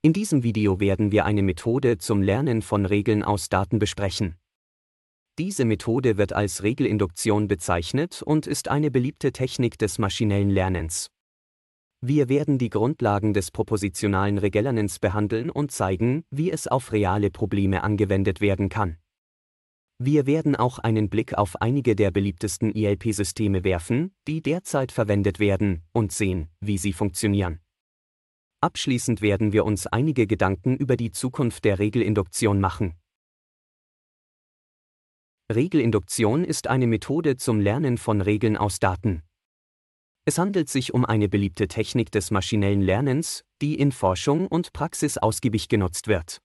In diesem Video werden wir eine Methode zum Lernen von Regeln aus Daten besprechen. Diese Methode wird als Regelinduktion bezeichnet und ist eine beliebte Technik des maschinellen Lernens. Wir werden die Grundlagen des propositionalen Regellernens behandeln und zeigen, wie es auf reale Probleme angewendet werden kann. Wir werden auch einen Blick auf einige der beliebtesten ELP-Systeme werfen, die derzeit verwendet werden, und sehen, wie sie funktionieren. Abschließend werden wir uns einige Gedanken über die Zukunft der Regelinduktion machen. Regelinduktion ist eine Methode zum Lernen von Regeln aus Daten. Es handelt sich um eine beliebte Technik des maschinellen Lernens, die in Forschung und Praxis ausgiebig genutzt wird.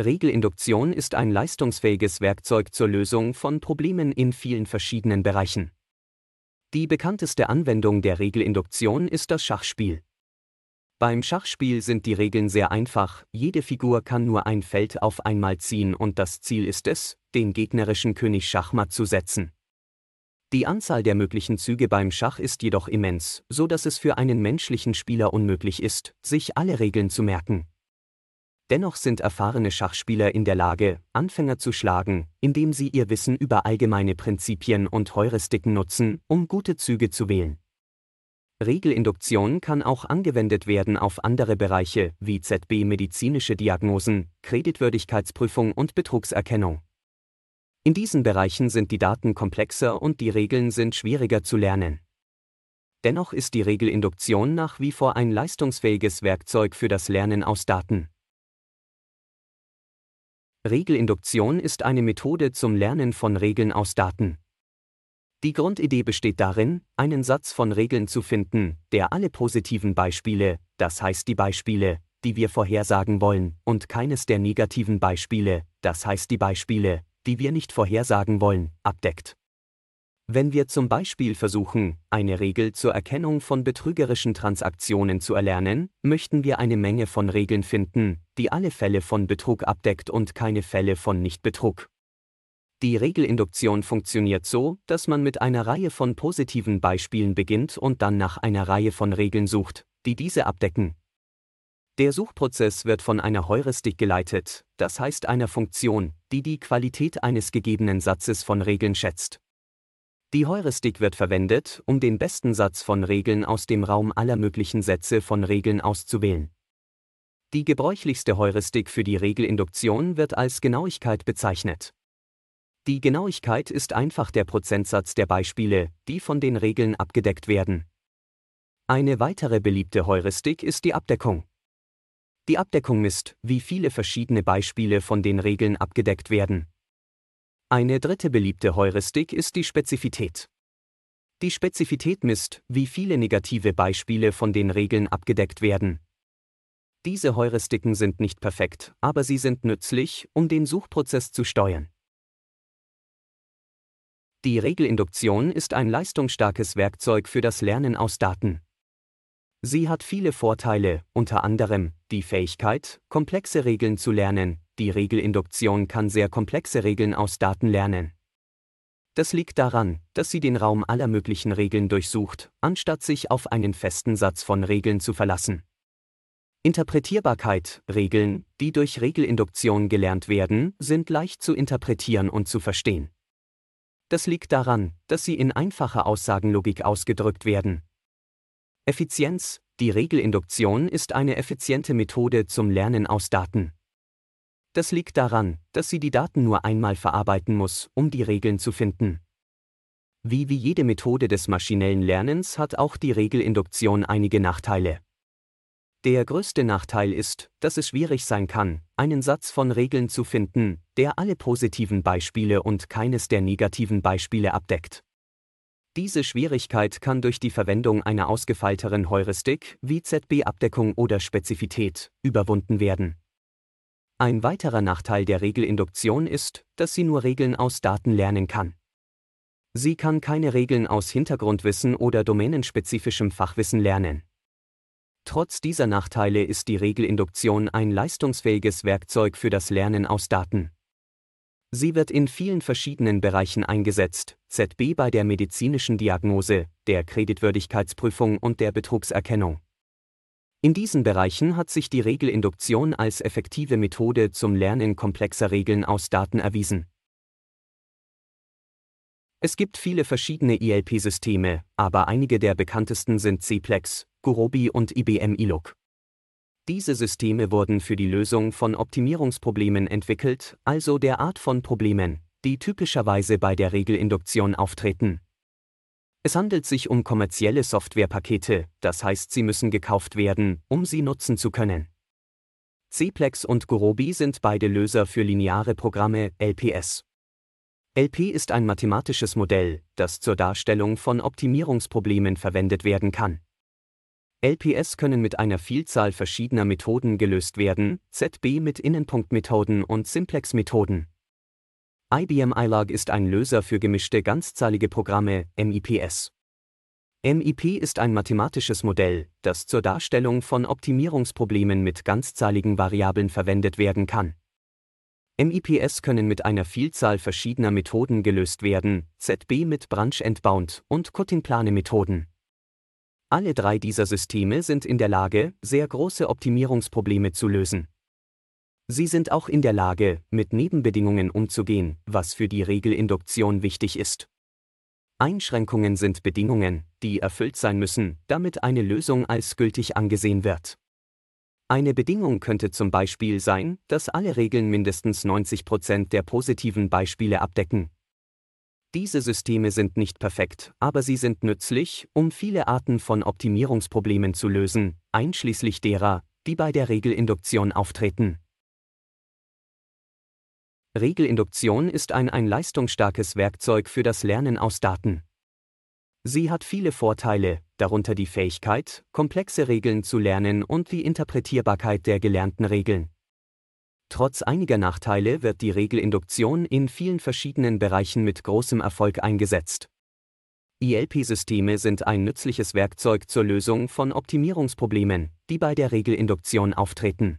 Regelinduktion ist ein leistungsfähiges Werkzeug zur Lösung von Problemen in vielen verschiedenen Bereichen. Die bekannteste Anwendung der Regelinduktion ist das Schachspiel. Beim Schachspiel sind die Regeln sehr einfach, jede Figur kann nur ein Feld auf einmal ziehen und das Ziel ist es, den gegnerischen König Schachmatt zu setzen. Die Anzahl der möglichen Züge beim Schach ist jedoch immens, so dass es für einen menschlichen Spieler unmöglich ist, sich alle Regeln zu merken. Dennoch sind erfahrene Schachspieler in der Lage, Anfänger zu schlagen, indem sie ihr Wissen über allgemeine Prinzipien und Heuristiken nutzen, um gute Züge zu wählen. Regelinduktion kann auch angewendet werden auf andere Bereiche wie ZB medizinische Diagnosen, Kreditwürdigkeitsprüfung und Betrugserkennung. In diesen Bereichen sind die Daten komplexer und die Regeln sind schwieriger zu lernen. Dennoch ist die Regelinduktion nach wie vor ein leistungsfähiges Werkzeug für das Lernen aus Daten. Regelinduktion ist eine Methode zum Lernen von Regeln aus Daten. Die Grundidee besteht darin, einen Satz von Regeln zu finden, der alle positiven Beispiele, das heißt die Beispiele, die wir vorhersagen wollen, und keines der negativen Beispiele, das heißt die Beispiele, die wir nicht vorhersagen wollen, abdeckt. Wenn wir zum Beispiel versuchen, eine Regel zur Erkennung von betrügerischen Transaktionen zu erlernen, möchten wir eine Menge von Regeln finden, die alle Fälle von Betrug abdeckt und keine Fälle von Nichtbetrug. Die Regelinduktion funktioniert so, dass man mit einer Reihe von positiven Beispielen beginnt und dann nach einer Reihe von Regeln sucht, die diese abdecken. Der Suchprozess wird von einer Heuristik geleitet, das heißt einer Funktion, die die Qualität eines gegebenen Satzes von Regeln schätzt. Die Heuristik wird verwendet, um den besten Satz von Regeln aus dem Raum aller möglichen Sätze von Regeln auszuwählen. Die gebräuchlichste Heuristik für die Regelinduktion wird als Genauigkeit bezeichnet. Die Genauigkeit ist einfach der Prozentsatz der Beispiele, die von den Regeln abgedeckt werden. Eine weitere beliebte Heuristik ist die Abdeckung. Die Abdeckung misst, wie viele verschiedene Beispiele von den Regeln abgedeckt werden. Eine dritte beliebte Heuristik ist die Spezifität. Die Spezifität misst, wie viele negative Beispiele von den Regeln abgedeckt werden. Diese Heuristiken sind nicht perfekt, aber sie sind nützlich, um den Suchprozess zu steuern. Die Regelinduktion ist ein leistungsstarkes Werkzeug für das Lernen aus Daten. Sie hat viele Vorteile, unter anderem die Fähigkeit, komplexe Regeln zu lernen, die Regelinduktion kann sehr komplexe Regeln aus Daten lernen. Das liegt daran, dass sie den Raum aller möglichen Regeln durchsucht, anstatt sich auf einen festen Satz von Regeln zu verlassen. Interpretierbarkeit, Regeln, die durch Regelinduktion gelernt werden, sind leicht zu interpretieren und zu verstehen. Das liegt daran, dass sie in einfacher Aussagenlogik ausgedrückt werden. Effizienz Die Regelinduktion ist eine effiziente Methode zum Lernen aus Daten. Das liegt daran, dass sie die Daten nur einmal verarbeiten muss, um die Regeln zu finden. Wie wie jede Methode des maschinellen Lernens hat auch die Regelinduktion einige Nachteile. Der größte Nachteil ist, dass es schwierig sein kann, einen Satz von Regeln zu finden, der alle positiven Beispiele und keines der negativen Beispiele abdeckt. Diese Schwierigkeit kann durch die Verwendung einer ausgefeilteren Heuristik wie ZB-Abdeckung oder Spezifität überwunden werden. Ein weiterer Nachteil der Regelinduktion ist, dass sie nur Regeln aus Daten lernen kann. Sie kann keine Regeln aus Hintergrundwissen oder domänenspezifischem Fachwissen lernen. Trotz dieser Nachteile ist die Regelinduktion ein leistungsfähiges Werkzeug für das Lernen aus Daten. Sie wird in vielen verschiedenen Bereichen eingesetzt, ZB bei der medizinischen Diagnose, der Kreditwürdigkeitsprüfung und der Betrugserkennung. In diesen Bereichen hat sich die Regelinduktion als effektive Methode zum Lernen komplexer Regeln aus Daten erwiesen. Es gibt viele verschiedene ILP-Systeme, aber einige der bekanntesten sind CPLEX, Gurobi und IBM ILUC. Diese Systeme wurden für die Lösung von Optimierungsproblemen entwickelt, also der Art von Problemen, die typischerweise bei der Regelinduktion auftreten. Es handelt sich um kommerzielle Softwarepakete, das heißt sie müssen gekauft werden, um sie nutzen zu können. CPLEX und Gurobi sind beide Löser für lineare Programme, LPS. LP ist ein mathematisches Modell, das zur Darstellung von Optimierungsproblemen verwendet werden kann. LPS können mit einer Vielzahl verschiedener Methoden gelöst werden, ZB mit Innenpunktmethoden und Simplex-Methoden. IBM iLog ist ein Löser für gemischte ganzzahlige Programme, MIPS. MIP ist ein mathematisches Modell, das zur Darstellung von Optimierungsproblemen mit ganzzahligen Variablen verwendet werden kann. MIPS können mit einer Vielzahl verschiedener Methoden gelöst werden, ZB mit Branch-Endbound und Cutting-Plane-Methoden. Alle drei dieser Systeme sind in der Lage, sehr große Optimierungsprobleme zu lösen. Sie sind auch in der Lage, mit Nebenbedingungen umzugehen, was für die Regelinduktion wichtig ist. Einschränkungen sind Bedingungen, die erfüllt sein müssen, damit eine Lösung als gültig angesehen wird. Eine Bedingung könnte zum Beispiel sein, dass alle Regeln mindestens 90% der positiven Beispiele abdecken, diese Systeme sind nicht perfekt, aber sie sind nützlich, um viele Arten von Optimierungsproblemen zu lösen, einschließlich derer, die bei der Regelinduktion auftreten. Regelinduktion ist ein ein leistungsstarkes Werkzeug für das Lernen aus Daten. Sie hat viele Vorteile, darunter die Fähigkeit, komplexe Regeln zu lernen und die Interpretierbarkeit der gelernten Regeln. Trotz einiger Nachteile wird die Regelinduktion in vielen verschiedenen Bereichen mit großem Erfolg eingesetzt. ILP-Systeme sind ein nützliches Werkzeug zur Lösung von Optimierungsproblemen, die bei der Regelinduktion auftreten.